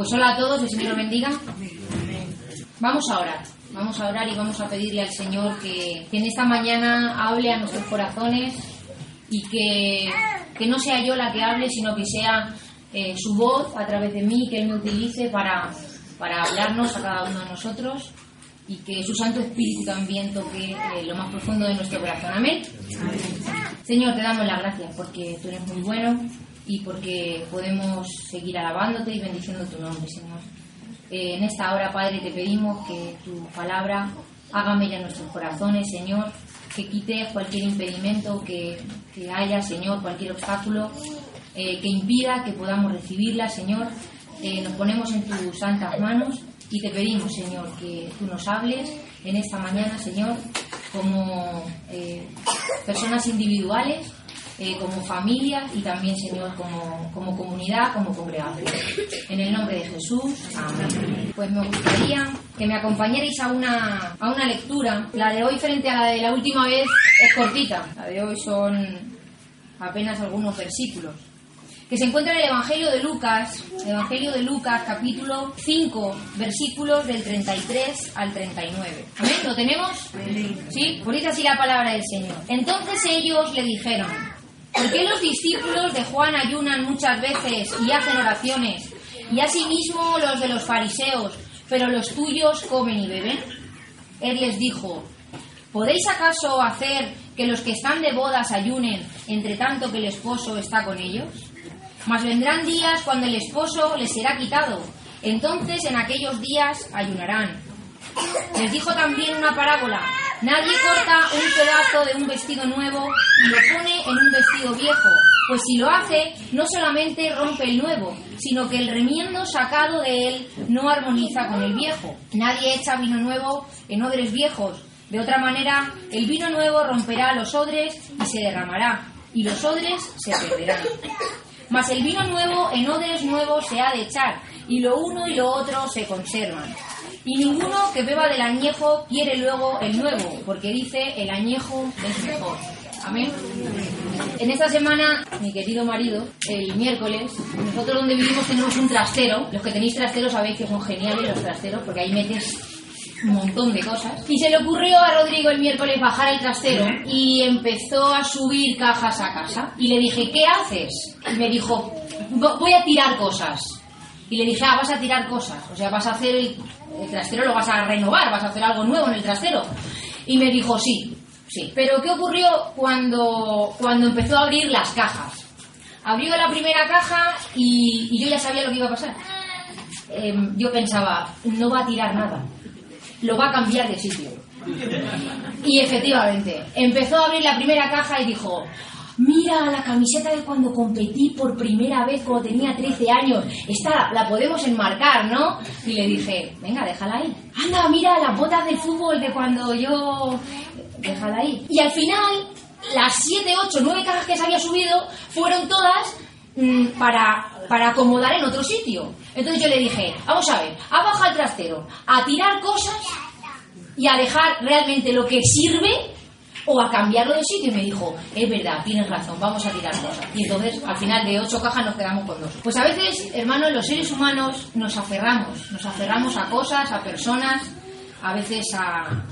Pues hola a todos, el Señor los bendiga. Vamos a orar, vamos a orar y vamos a pedirle al Señor que, que en esta mañana hable a nuestros corazones y que, que no sea yo la que hable, sino que sea eh, su voz a través de mí, que Él me utilice para, para hablarnos a cada uno de nosotros y que su Santo Espíritu también toque eh, lo más profundo de nuestro corazón. Amén. Señor, te damos las gracias porque tú eres muy bueno y porque podemos seguir alabándote y bendiciendo tu nombre, Señor. Eh, en esta hora, Padre, te pedimos que tu palabra haga mella en nuestros corazones, Señor, que quite cualquier impedimento que, que haya, Señor, cualquier obstáculo eh, que impida que podamos recibirla, Señor. Eh, nos ponemos en tus santas manos y te pedimos, Señor, que tú nos hables en esta mañana, Señor, como personas individuales, eh, como familia y también, Señor, como, como comunidad, como congregación. En el nombre de Jesús, amén. Pues me gustaría que me acompañarais a una, a una lectura. La de hoy frente a la de la última vez es cortita. La de hoy son apenas algunos versículos que se encuentra en el Evangelio de Lucas, Evangelio de Lucas, capítulo 5, versículos del 33 al 39. ¿Amén? ¿Lo tenemos? Sí, por así la palabra del Señor. Entonces ellos le dijeron, ¿por qué los discípulos de Juan ayunan muchas veces y hacen oraciones, y asimismo los de los fariseos, pero los tuyos comen y beben? Él les dijo, ¿podéis acaso hacer que los que están de bodas ayunen entre tanto que el esposo está con ellos? Mas vendrán días cuando el esposo les será quitado. Entonces en aquellos días ayunarán. Les dijo también una parábola. Nadie corta un pedazo de un vestido nuevo y lo pone en un vestido viejo, pues si lo hace, no solamente rompe el nuevo, sino que el remiendo sacado de él no armoniza con el viejo. Nadie echa vino nuevo en odres viejos. De otra manera, el vino nuevo romperá los odres y se derramará, y los odres se perderán. Mas el vino nuevo en odres nuevos se ha de echar, y lo uno y lo otro se conservan. Y ninguno que beba del añejo quiere luego el nuevo, porque dice el añejo es mejor. Amén. En esta semana, mi querido marido, el miércoles, nosotros donde vivimos tenemos un trastero. Los que tenéis trasteros sabéis que son geniales los trasteros, porque ahí metes un montón de cosas. Y se le ocurrió a Rodrigo el miércoles bajar al trastero y empezó a subir cajas a casa. Y le dije, ¿qué haces? Y me dijo, voy a tirar cosas. Y le dije, ah, vas a tirar cosas. O sea, vas a hacer el, el trastero, lo vas a renovar, vas a hacer algo nuevo en el trastero. Y me dijo, sí, sí. Pero ¿qué ocurrió cuando, cuando empezó a abrir las cajas? Abrió la primera caja y, yo ya sabía lo que iba a pasar. Eh, yo pensaba, no va a tirar nada lo va a cambiar de sitio. Y efectivamente, empezó a abrir la primera caja y dijo, mira la camiseta de cuando competí por primera vez cuando tenía 13 años, esta la podemos enmarcar, ¿no? Y le dije, venga, déjala ahí. Anda, mira las botas de fútbol de cuando yo... Déjala ahí. Y al final, las 7, 8, 9 cajas que se había subido fueron todas para, para acomodar en otro sitio. Entonces yo le dije, vamos a ver, a bajar el trastero, a tirar cosas y a dejar realmente lo que sirve o a cambiarlo de sitio. Y me dijo, es verdad, tienes razón, vamos a tirar cosas. Y entonces, al final de ocho cajas nos quedamos con dos. Pues a veces, hermanos, los seres humanos nos aferramos, nos aferramos a cosas, a personas, a veces a,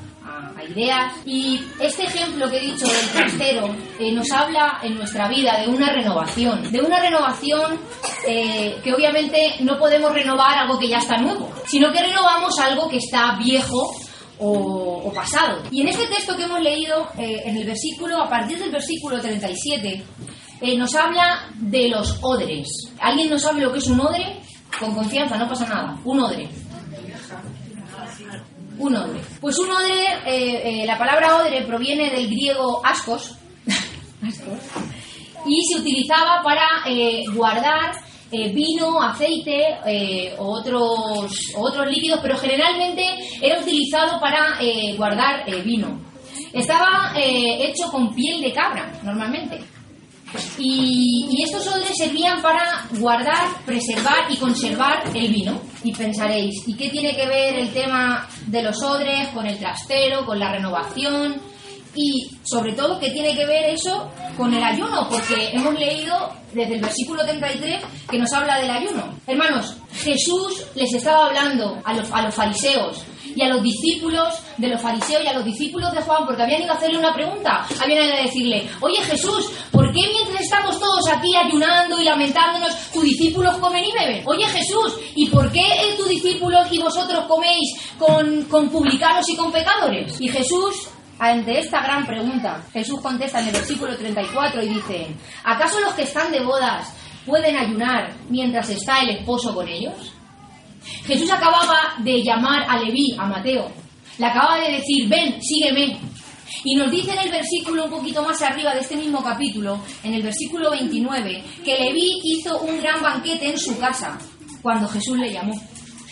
a, ideas. Y este ejemplo que he dicho del trastero eh, nos habla en nuestra vida de una renovación, de una renovación eh, que obviamente no podemos renovar algo que ya está nuevo, sino que renovamos algo que está viejo o, pasado. Y en este texto que hemos leído, eh, en el versículo, a partir del versículo 37, eh, nos habla de los odres. ¿Alguien no sabe lo que es un odre? Con confianza, no pasa nada. Un odre. Un odre. Pues un odre, eh, eh, la palabra odre proviene del griego ascos, y se utilizaba para eh, guardar vino, aceite eh, otros, otros líquidos, pero generalmente era utilizado para guardar vino. Estaba hecho con piel de cabra, normalmente. Y, y estos odres servían para guardar, preservar y conservar el vino. Y pensaréis, ¿y qué tiene que ver el tema de los odres con el trastero, con la renovación? Y sobre todo qué tiene que ver eso con el ayuno, porque hemos leído desde el versículo 33 que nos habla del ayuno. Hermanos, Jesús les estaba hablando a los, a los fariseos y a los discípulos de los fariseos y a los discípulos de Juan, porque habían ido a hacerle una pregunta, habían ido a decirle, oye Jesús, ¿por qué mientras estamos todos aquí ayunando y lamentándonos, tus discípulos comen y beben? Oye Jesús, ¿y por qué tus discípulos y vosotros coméis con, con publicanos y con pecadores? Y Jesús ante esta gran pregunta, Jesús contesta en el versículo 34 y dice, ¿acaso los que están de bodas pueden ayunar mientras está el esposo con ellos? Jesús acababa de llamar a Leví, a Mateo, le acababa de decir, ven, sígueme. Y nos dice en el versículo un poquito más arriba de este mismo capítulo, en el versículo 29, que Leví hizo un gran banquete en su casa cuando Jesús le llamó.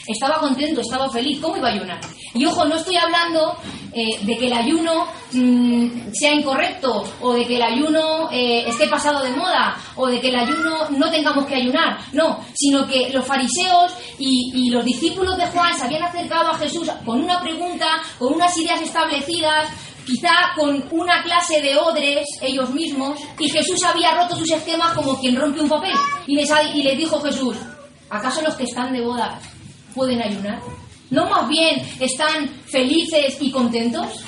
Estaba contento, estaba feliz, ¿cómo iba a ayunar? Y ojo, no estoy hablando eh, de que el ayuno mm, sea incorrecto o de que el ayuno eh, esté pasado de moda o de que el ayuno no tengamos que ayunar, no, sino que los fariseos y, los discípulos de Juan se habían acercado a Jesús con una pregunta, con unas ideas establecidas, quizá con una clase de odres ellos mismos, y Jesús había roto sus esquemas como quien rompe un papel. Y les, y les dijo Jesús, ¿acaso los que están de boda pueden ayunar? ¿No más bien están felices y contentos?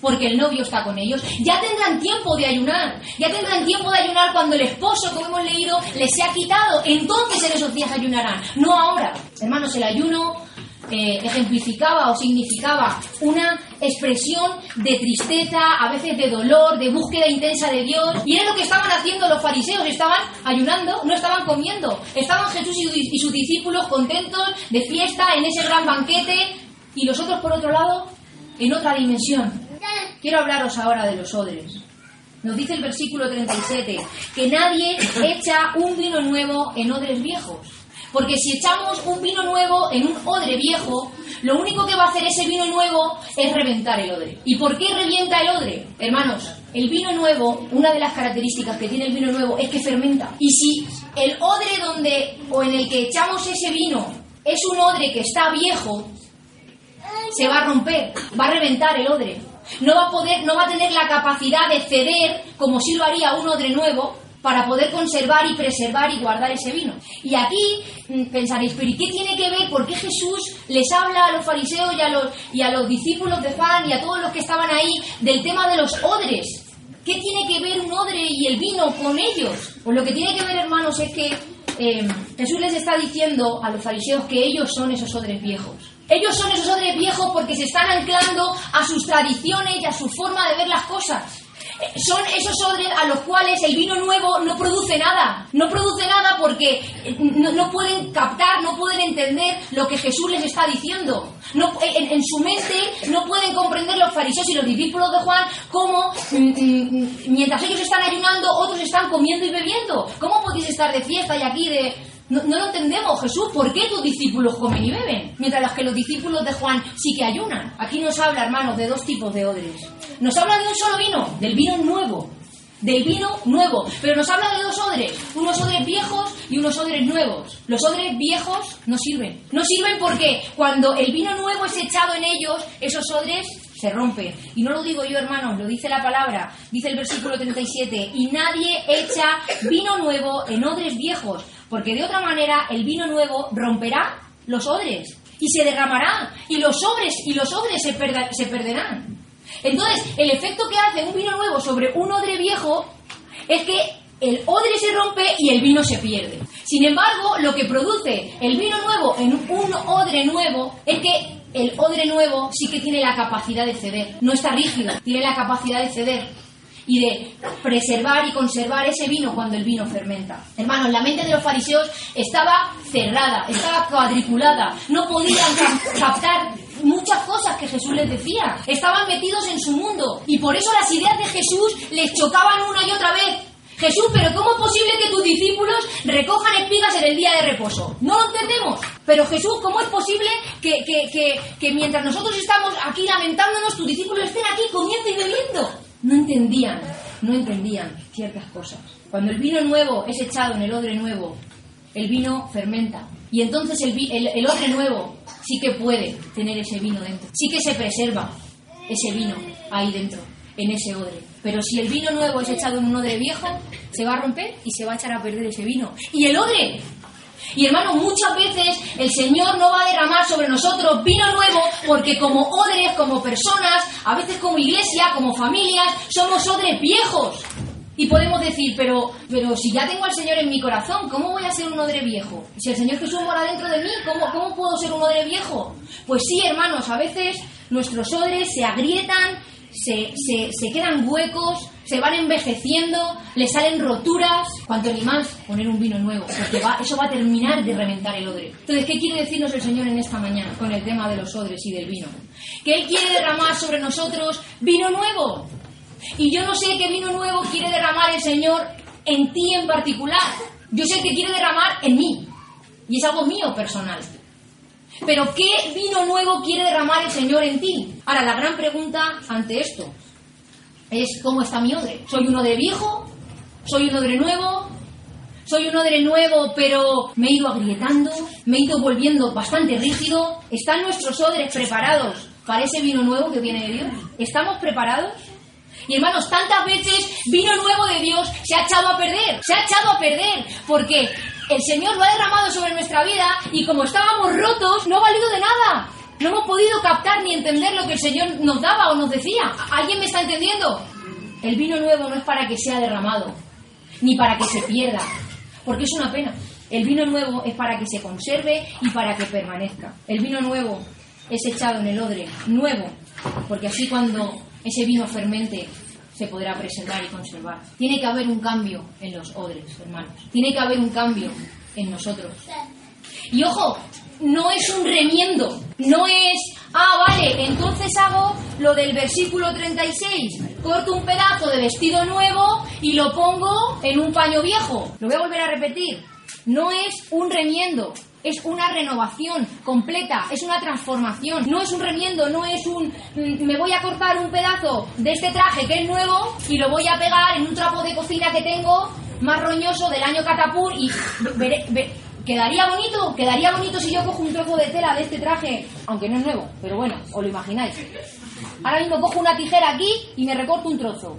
Porque el novio está con ellos. Ya tendrán tiempo de ayunar. Ya tendrán tiempo de ayunar cuando el esposo, como hemos leído, les sea quitado. Entonces en esos días ayunarán. No ahora. Hermanos, el ayuno eh, ejemplificaba o significaba una expresión de tristeza, a veces de dolor, de búsqueda intensa de Dios. Y era lo que estaban haciendo los fariseos. Estaban ayunando, no estaban comiendo. Estaban Jesús y, sus discípulos contentos de fiesta en ese gran banquete. Y los otros, por otro lado, en otra dimensión. Quiero hablaros ahora de los odres. Nos dice el versículo 37 que nadie echa un vino nuevo en odres viejos. Porque si echamos un vino nuevo en un odre viejo, lo único que va a hacer ese vino nuevo es reventar el odre. ¿Y por qué revienta el odre? Hermanos, el vino nuevo, una de las características que tiene el vino nuevo es que fermenta. Y si el odre donde o en el que echamos ese vino es un odre que está viejo, se va a romper, va a reventar el odre. No va a poder, no va a tener la capacidad de ceder como si lo haría un odre nuevo para poder conservar y preservar y guardar ese vino. Y aquí mm, pensaréis, pero ¿y qué tiene que ver? ¿Por qué Jesús les habla a los fariseos y a los, y a los discípulos de Juan y a todos los que estaban ahí del tema de los odres? ¿Qué tiene que ver un odre y el vino con ellos? Pues lo que tiene que ver, hermanos, es que eh, Jesús les está diciendo a los fariseos que ellos son esos odres viejos. Ellos son esos odres viejos porque se están anclando a sus tradiciones y a su forma de ver las cosas. Eh, Son esos odres a los cuales el vino nuevo no produce nada. No produce nada porque eh, no, no pueden captar, no pueden entender lo que Jesús les está diciendo. No, en, en su mente no pueden comprender los fariseos y los discípulos de Juan cómo mm, mm, mientras ellos están ayunando, otros están comiendo y bebiendo. ¿Cómo podéis estar de fiesta y aquí de, no, no lo entendemos, Jesús. ¿Por qué tus discípulos comen y beben? Mientras que los discípulos de Juan sí que ayunan. Aquí nos habla, hermanos, de dos tipos de odres. Nos habla de un solo vino, del vino nuevo. Del vino nuevo. Pero nos habla de dos odres. Unos odres viejos y unos odres nuevos. Los odres viejos no sirven. No sirven porque cuando el vino nuevo es echado en ellos, esos odres se rompen. Y no lo digo yo, hermanos, lo dice la palabra. Dice el versículo 37. Y nadie echa vino nuevo en odres viejos porque de otra manera el vino nuevo romperá los odres y se derramará y los sobres y los odres se perderán. Entonces, el efecto que hace un vino nuevo sobre un odre viejo es que el odre se rompe y el vino se pierde. Sin embargo, lo que produce el vino nuevo en un odre nuevo es que el odre nuevo sí que tiene la capacidad de ceder, no está rígido, tiene la capacidad de ceder y de preservar y conservar ese vino cuando el vino fermenta. Hermanos, la mente de los fariseos estaba cerrada, estaba cuadriculada, no podían cap- captar muchas cosas que Jesús les decía, estaban metidos en su mundo y por eso las ideas de Jesús les chocaban una y otra vez. Jesús, pero ¿cómo es posible que tus discípulos recojan espigas en el día de reposo? No lo entendemos. Pero Jesús, ¿cómo es posible que, que- que- que mientras nosotros estamos aquí lamentándonos, tus discípulos estén aquí comiendo y bebiendo? No entendían, no entendían ciertas cosas. Cuando el vino nuevo es echado en el odre nuevo, el vino fermenta. Y entonces el, el, el odre nuevo sí que puede tener ese vino dentro. Sí que se preserva ese vino ahí dentro. en ese odre. Pero si el vino nuevo es echado en un odre viejo, se va a romper y se va a echar a perder ese vino. Y el odre y hermano, muchas veces el Señor no va a derramar sobre nosotros vino nuevo porque como odres, como personas, a veces como iglesia, como familias, somos odres viejos. Y podemos decir, pero, pero si ya tengo al Señor en mi corazón, ¿cómo voy a ser un odre viejo? Si el Señor Jesús mora dentro de mí, ¿cómo, cómo puedo ser un odre viejo? Pues sí, hermanos, a veces nuestros odres se agrietan, se, se, se quedan huecos, se van envejeciendo, le salen roturas, cuanto ni más poner un vino nuevo, porque va, eso va a terminar de reventar el odre. Entonces, ¿qué quiere decirnos el Señor en esta mañana con el tema de los odres y del vino? Que Él quiere derramar sobre nosotros vino nuevo. Y yo no sé qué vino nuevo quiere derramar el Señor en ti en particular. Yo sé que quiere derramar en mí. Y es algo mío personal. Pero ¿qué vino nuevo quiere derramar el Señor en ti? Ahora, la gran pregunta ante esto es ¿cómo está mi odre? ¿Soy un odre viejo? ¿Soy un odre nuevo? Soy un odre nuevo, pero me he ido agrietando, me he ido volviendo bastante rígido. ¿Están nuestros odres preparados para ese vino nuevo que viene de Dios? ¿Estamos preparados? Y hermanos, tantas veces vino nuevo de Dios se ha echado a perder, se ha echado a perder, porque el Señor lo ha derramado sobre nuestra vida y como estábamos rotos, no ha valido de nada. No hemos podido captar ni entender lo que el Señor nos daba o nos decía. ¿Alguien me está entendiendo? El vino nuevo no es para que sea derramado, ni para que se pierda, porque es una pena. El vino nuevo es para que se conserve y para que permanezca. El vino nuevo es echado en el odre nuevo, porque así cuando ese vino fermente se podrá preservar y conservar. Tiene que haber un cambio en los odres, hermanos. Tiene que haber un cambio en nosotros. Y ojo, no es un remiendo, no es, ah, vale, entonces hago lo del versículo 36, corto un pedazo de vestido nuevo y lo pongo en un paño viejo. Lo voy a volver a repetir, no es un remiendo, es una renovación completa, es una transformación. No es un remiendo, no es un mm, me voy a cortar un pedazo de este traje que es nuevo y lo voy a pegar en un trapo de cocina que tengo más roñoso del año catapur y ¿Quedaría bonito? ¿Quedaría bonito si yo cojo un trozo de tela de este traje? Aunque no es nuevo, pero bueno, os lo imagináis. Ahora mismo cojo una tijera aquí y me recorto un trozo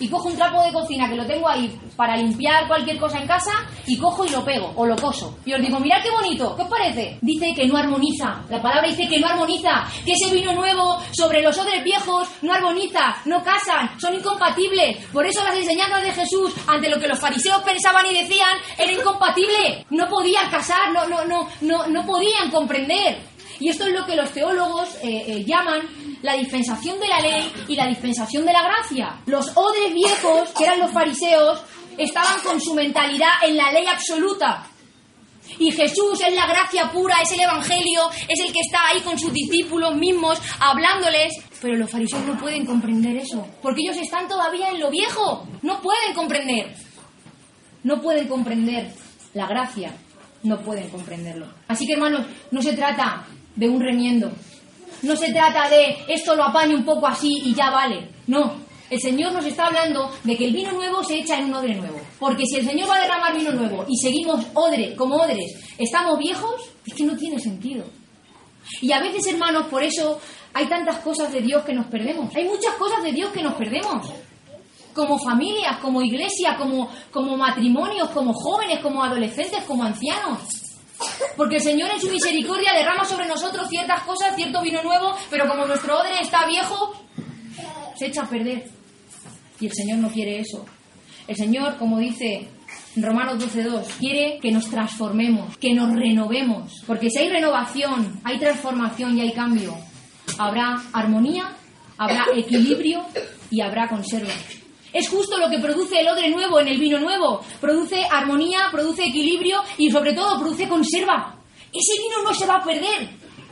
y cojo un trapo de cocina que lo tengo ahí para limpiar cualquier cosa en casa y cojo y lo pego o lo coso. Y os digo, mirad qué bonito, ¿qué os parece? Dice que no armoniza, la palabra dice que no armoniza, que ese vino nuevo sobre los odres viejos no armoniza, no casan, son incompatibles. Por eso las enseñanzas de Jesús ante lo que los fariseos pensaban y decían era incompatible, no podían casar, no, no, no, no, no podían comprender. Y esto es lo que los teólogos eh, eh, llaman la dispensación de la ley y la dispensación de la gracia. Los odres viejos, que eran los fariseos, estaban con su mentalidad en la ley absoluta. Y Jesús es la gracia pura, es el Evangelio, es el que está ahí con sus discípulos mismos, hablándoles. Pero los fariseos no pueden comprender eso, porque ellos están todavía en lo viejo, no pueden comprender. No pueden comprender la gracia, no pueden comprenderlo. Así que hermanos, no se trata de un remiendo, no se trata de esto lo apaño un poco así y ya vale. No. El Señor nos está hablando de que el vino nuevo se echa en un odre nuevo. Porque si el Señor va a derramar vino nuevo y seguimos odre como odres, estamos viejos, es que no tiene sentido. Y a veces, hermanos, por eso hay tantas cosas de Dios que nos perdemos. Hay muchas cosas de Dios que nos perdemos. Como familias, como iglesia, como, como matrimonios, como jóvenes, como adolescentes, como ancianos. Porque el Señor en su misericordia derrama sobre nosotros ciertas cosas, cierto vino nuevo, pero como nuestro odre está viejo, se echa a perder. Y el Señor no quiere eso. El Señor, como dice Romanos 12.2, quiere que nos transformemos, que nos renovemos. Porque si hay renovación, hay transformación y hay cambio, habrá armonía, habrá equilibrio y habrá conserva. Es justo lo que produce el odre nuevo en el vino nuevo. Produce armonía, produce equilibrio y sobre todo produce conserva. Ese vino no se va a perder,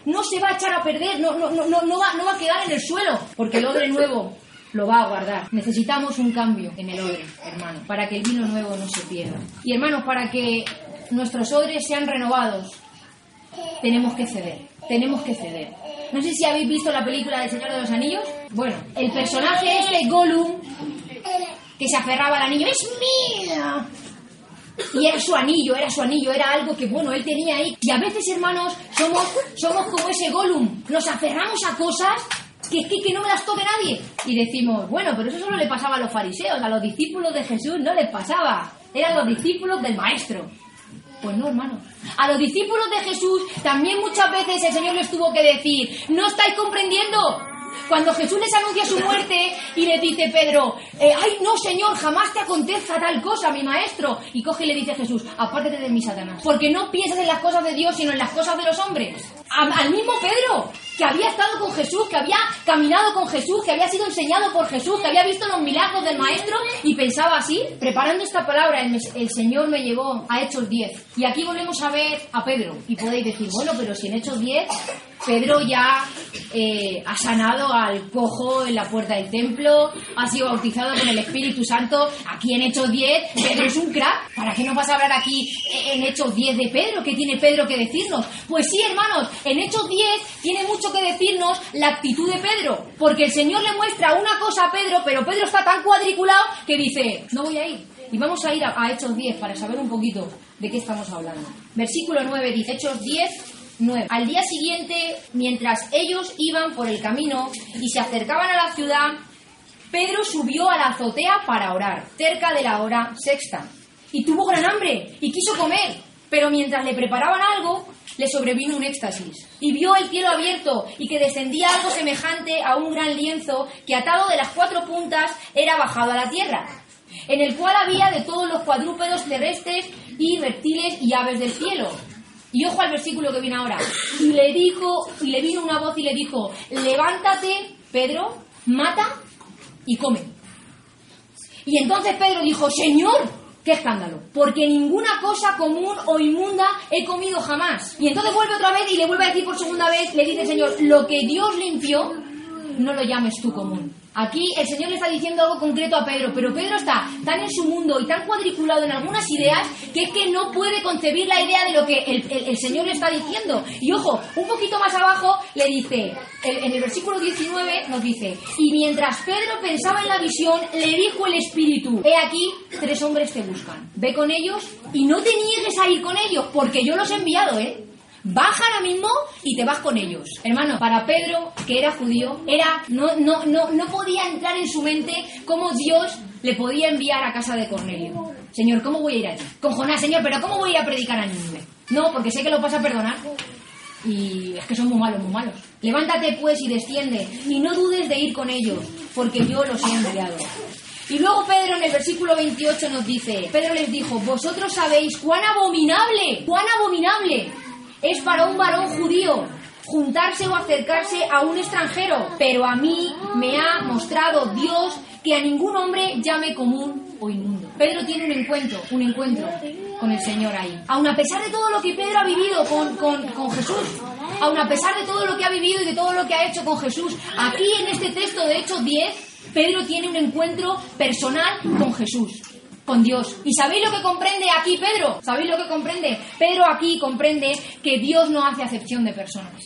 no se va a echar a perder, no, va a quedar en el suelo, porque el odre nuevo lo va a guardar. Necesitamos un cambio en el odre, hermano, para que el vino nuevo no se pierda. Y hermanos, para que nuestros odres sean renovados, tenemos que ceder, tenemos que ceder. No sé si habéis visto la película del Señor de los Anillos. Bueno, el personaje este, Gollum, que se aferraba al anillo, es mío. Y era su anillo, era su anillo, era algo que, bueno, él tenía ahí. Y a veces, hermanos, somos, somos como ese Gollum. Nos aferramos a cosas que, que, que no me las toque nadie. Y decimos, bueno, pero eso solo le pasaba a los fariseos, a los discípulos de Jesús no les pasaba. Eran los discípulos del maestro. Pues no, hermano. A los discípulos de Jesús también muchas veces el Señor les tuvo que decir, no estáis comprendiendo. Cuando Jesús les anuncia su muerte y le dice Pedro, eh, ay no Señor, jamás te acontezca tal cosa, mi maestro. Y coge y le dice Jesús, apártate de mí, Satanás. Porque no piensas en las cosas de Dios, sino en las cosas de los hombres. al mismo Pedro, que había estado con Jesús, que había caminado con Jesús, que había sido enseñado por Jesús, que había visto los milagros del Maestro y pensaba así. Preparando esta palabra, el, Señor me llevó a Hechos 10. Y aquí volvemos a ver a Pedro. Y podéis decir, bueno, pero si en Hechos 10 Pedro ya eh, ha sanado al cojo en la puerta del templo, ha sido bautizado con el Espíritu Santo. Aquí en Hechos 10, Pedro es un crack. ¿Para qué nos vas a hablar aquí en Hechos 10 de Pedro? ¿Qué tiene Pedro que decirnos? Pues sí, hermanos, en Hechos 10 tiene mucho que decirnos la actitud de Pedro. Porque el Señor le muestra una cosa a Pedro, pero Pedro está tan cuadriculado que dice, no voy a ir. Y vamos a ir a, a Hechos 10 para saber un poquito de qué estamos hablando. Versículo 9 dice, Hechos 10, 9. Al día siguiente, mientras ellos iban por el camino y se acercaban a la ciudad, Pedro subió a la azotea para orar, cerca de la hora sexta. Y tuvo gran hambre y quiso comer, pero mientras le preparaban algo, le sobrevino un éxtasis. Y vio el cielo abierto y que descendía algo semejante a un gran lienzo que atado de las cuatro puntas era bajado a la tierra, en el cual había de todos los cuadrúpedos terrestres y reptiles y aves del cielo. Y ojo al versículo que viene ahora. Y le dijo, y le vino una voz y le dijo, levántate, Pedro, mata y come. Y entonces Pedro dijo, Señor, qué escándalo, porque ninguna cosa común o inmunda he comido jamás. Y entonces vuelve otra vez y le vuelve a decir por segunda vez, le dice Señor, lo que Dios limpió, no lo llames tú común. Aquí el Señor le está diciendo algo concreto a Pedro, pero Pedro está tan en su mundo y tan cuadriculado en algunas ideas que es que no puede concebir la idea de lo que el, Señor le está diciendo. Y ojo, un poquito más abajo le dice, en el versículo 19 nos dice, y mientras Pedro pensaba en la visión, le dijo el Espíritu, he aquí, tres hombres te buscan, ve con ellos y no te niegues a ir con ellos, porque yo los he enviado, ¿eh? Baja ahora mismo y te vas con ellos. Hermano, para Pedro, que era judío, era no, no, no, no podía entrar en su mente cómo Dios le podía enviar a casa de Cornelio. Señor, ¿cómo voy a ir allí? Con Jonás, Señor, pero ¿cómo voy a predicar a Nínive? No, porque sé que lo vas a perdonar. Y es que son muy malos, muy malos. Levántate pues y desciende, y no dudes de ir con ellos, porque yo los he enviado. Y luego Pedro en el versículo 28 nos dice, Pedro les dijo, vosotros sabéis cuán abominable, cuán abominable es para un varón judío juntarse o acercarse a un extranjero, pero a mí me ha mostrado Dios que a ningún hombre llame común o inmundo. Pedro tiene un encuentro, un encuentro con el Señor ahí. Aun a pesar de todo lo que Pedro ha vivido con, con, con Jesús, aun a pesar de todo lo que ha vivido y de todo lo que ha hecho con Jesús, aquí en este texto de Hechos 10, Pedro tiene un encuentro personal con Jesús con Dios. ¿Y sabéis lo que comprende aquí Pedro? ¿Sabéis lo que comprende? Pedro aquí comprende que Dios no hace acepción de personas.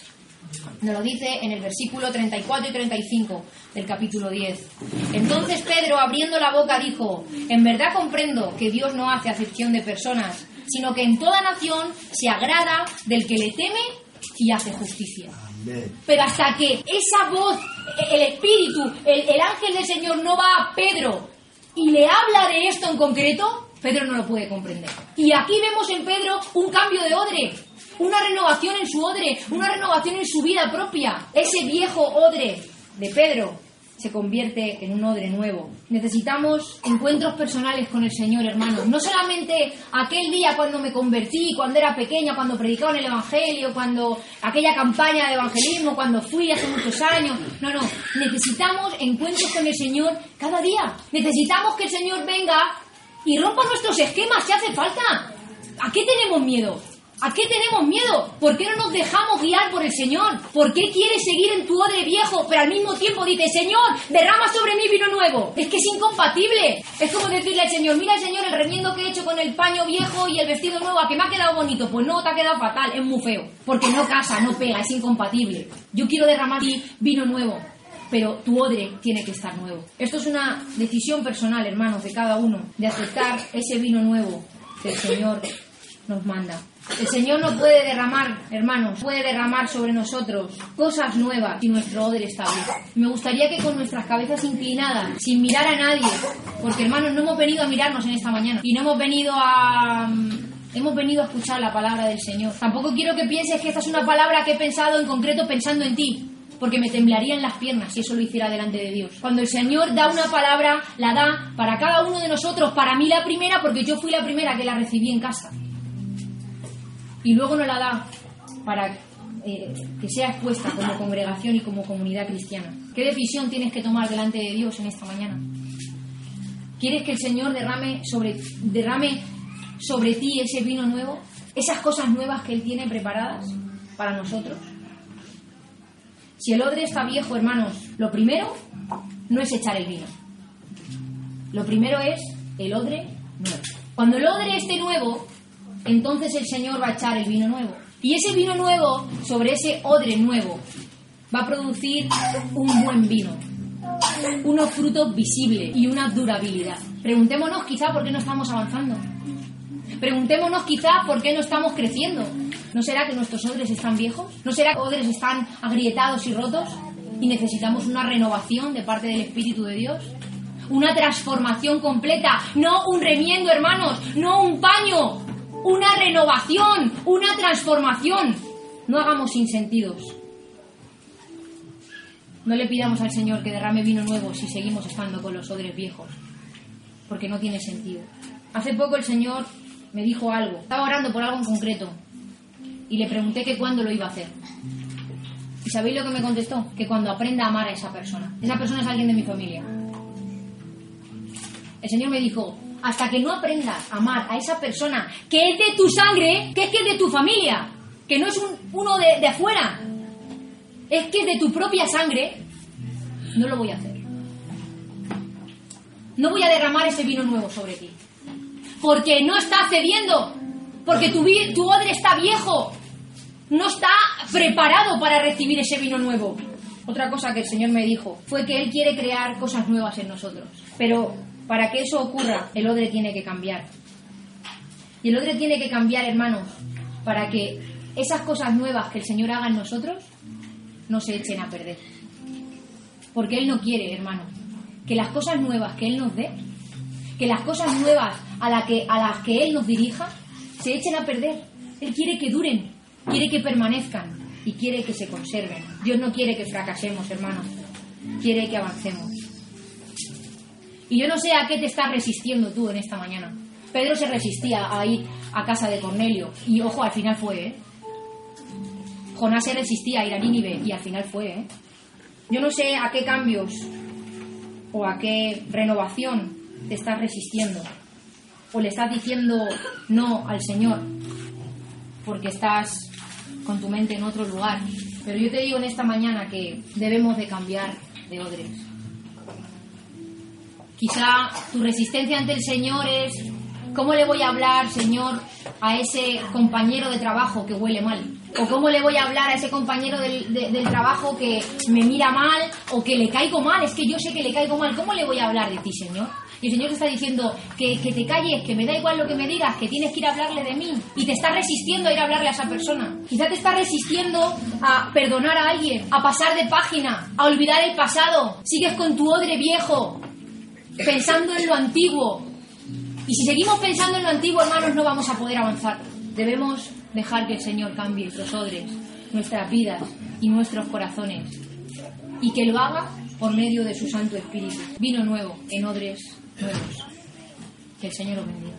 Nos lo dice en el versículo 34 y 35 del capítulo 10. Entonces Pedro, abriendo la boca, dijo, en verdad comprendo que Dios no hace acepción de personas, sino que en toda nación se agrada del que le teme y hace justicia. Pero hasta que esa voz, el Espíritu, el, el ángel del Señor no va a Pedro y le habla de esto en concreto, Pedro no lo puede comprender. Y aquí vemos en Pedro un cambio de odre, una renovación en su odre, una renovación en su vida propia. Ese viejo odre de Pedro se convierte en un odre nuevo. Necesitamos encuentros personales con el Señor, hermanos. No solamente aquel día cuando me convertí, cuando era pequeña, cuando predicaba en el Evangelio, cuando aquella campaña de evangelismo, cuando fui hace muchos años. No, no. Necesitamos encuentros con el Señor cada día. Necesitamos que el Señor venga y rompa nuestros esquemas si hace falta. ¿A qué tenemos miedo? ¿A qué tenemos miedo? ¿Por qué no nos dejamos guiar por el Señor? ¿Por qué quieres seguir en tu odre viejo, pero al mismo tiempo dices, Señor, derrama sobre mí vino nuevo? Es que es incompatible. Es como decirle al Señor, mira Señor el remiendo que he hecho con el paño viejo y el vestido nuevo, a que me ha quedado bonito. Pues no, te ha quedado fatal, es muy feo. Porque no casa, no pega, es incompatible. Yo quiero derramar vino nuevo pero tu odre tiene que estar nuevo. Esto es una decisión personal, hermanos, de cada uno, de aceptar ese vino nuevo que el Señor nos manda. El Señor no puede derramar, hermanos, puede derramar sobre nosotros cosas nuevas si nuestro odre está bien. Me gustaría que con nuestras cabezas inclinadas, sin mirar a nadie, porque hermanos, no hemos venido a mirarnos en esta mañana y no hemos venido a... Hemos venido a escuchar la palabra del Señor. Tampoco quiero que pienses que esta es una palabra que he pensado en concreto pensando en ti porque me temblarían las piernas si eso lo hiciera delante de Dios. Cuando el Señor da una palabra, la da para cada uno de nosotros, para mí la primera, porque yo fui la primera que la recibí en casa. Y luego nos la da para eh, que sea expuesta como congregación y como comunidad cristiana. ¿Qué decisión tienes que tomar delante de Dios en esta mañana? ¿Quieres que el Señor derrame sobre, derrame sobre ti ese vino nuevo? Esas cosas nuevas que Él tiene preparadas para nosotros. Si el odre está viejo, hermanos, lo primero no es echar el vino. Lo primero es el odre nuevo. Cuando el odre esté nuevo, entonces el Señor va a echar el vino nuevo. Y ese vino nuevo, sobre ese odre nuevo, va a producir un buen vino, unos frutos visibles y una durabilidad. Preguntémonos quizá por qué no estamos avanzando. Preguntémonos quizá por qué no estamos creciendo. ¿No será que nuestros odres están viejos? ¿No será que odres están agrietados y rotos? Y necesitamos una renovación de parte del Espíritu de Dios. Una transformación completa, no un remiendo, hermanos, no un paño, una renovación, una transformación. No hagamos sinsentidos. No le pidamos al Señor que derrame vino nuevo si seguimos estando con los odres viejos, porque no tiene sentido. Hace poco el Señor me dijo algo. Estaba orando por algo en concreto y le pregunté que cuándo lo iba a hacer. ¿Y sabéis lo que me contestó? Que cuando aprenda a amar a esa persona. Esa persona es alguien de mi familia. El Señor me dijo, hasta que no aprendas a amar a esa persona que es de tu sangre, que es que es de tu familia, que no es un, uno de, de afuera, es que es de tu propia sangre, no lo voy a hacer. No voy a derramar ese vino nuevo sobre ti. Porque no está cediendo. Porque tu, tu odre está viejo. No está preparado para recibir ese vino nuevo. Otra cosa que el Señor me dijo fue que Él quiere crear cosas nuevas en nosotros. Pero para que eso ocurra, el odre tiene que cambiar. Y el odre tiene que cambiar, hermanos, para que esas cosas nuevas que el Señor haga en nosotros no se echen a perder. Porque Él no quiere, hermanos, que las cosas nuevas que Él nos dé, que las cosas nuevas a, a las que Él nos dirija, se echen a perder. Él quiere que duren, quiere que permanezcan y quiere que se conserven. Dios no quiere que fracasemos, hermanos, quiere que avancemos. Y yo no sé a qué te estás resistiendo tú en esta mañana. Pedro se resistía a ir a casa de Cornelio y ojo, al final fue, ¿eh? Jonás se resistía a ir a Nínive y al final fue, ¿eh? Yo no sé a qué cambios o a qué renovación te estás resistiendo o le estás diciendo no al Señor porque estás con tu mente en otro lugar. Pero yo te digo en esta mañana que debemos de cambiar de odres. Quizá tu resistencia ante el Señor es, ¿cómo le voy a hablar, Señor, a ese compañero de trabajo que huele mal? ¿O cómo le voy a hablar a ese compañero del, de, del, trabajo que me mira mal o que le caigo mal? Es que yo sé que le caigo mal. ¿Cómo le voy a hablar de ti, Señor? Y el Señor te está diciendo que, que te calles, que me da igual lo que me digas, que tienes que ir a hablarle de mí. Y te está resistiendo a ir a hablarle a esa persona. Quizá te está resistiendo a perdonar a alguien, a pasar de página, a olvidar el pasado. Sigues con tu odre viejo, pensando en lo antiguo. Y si seguimos pensando en lo antiguo, hermanos, no vamos a poder avanzar. Debemos dejar que el Señor cambie nuestros odres, nuestras vidas y nuestros corazones. Y que lo haga por medio de su Santo Espíritu. Vino nuevo en odres nuevos. Que el Señor lo bendiga.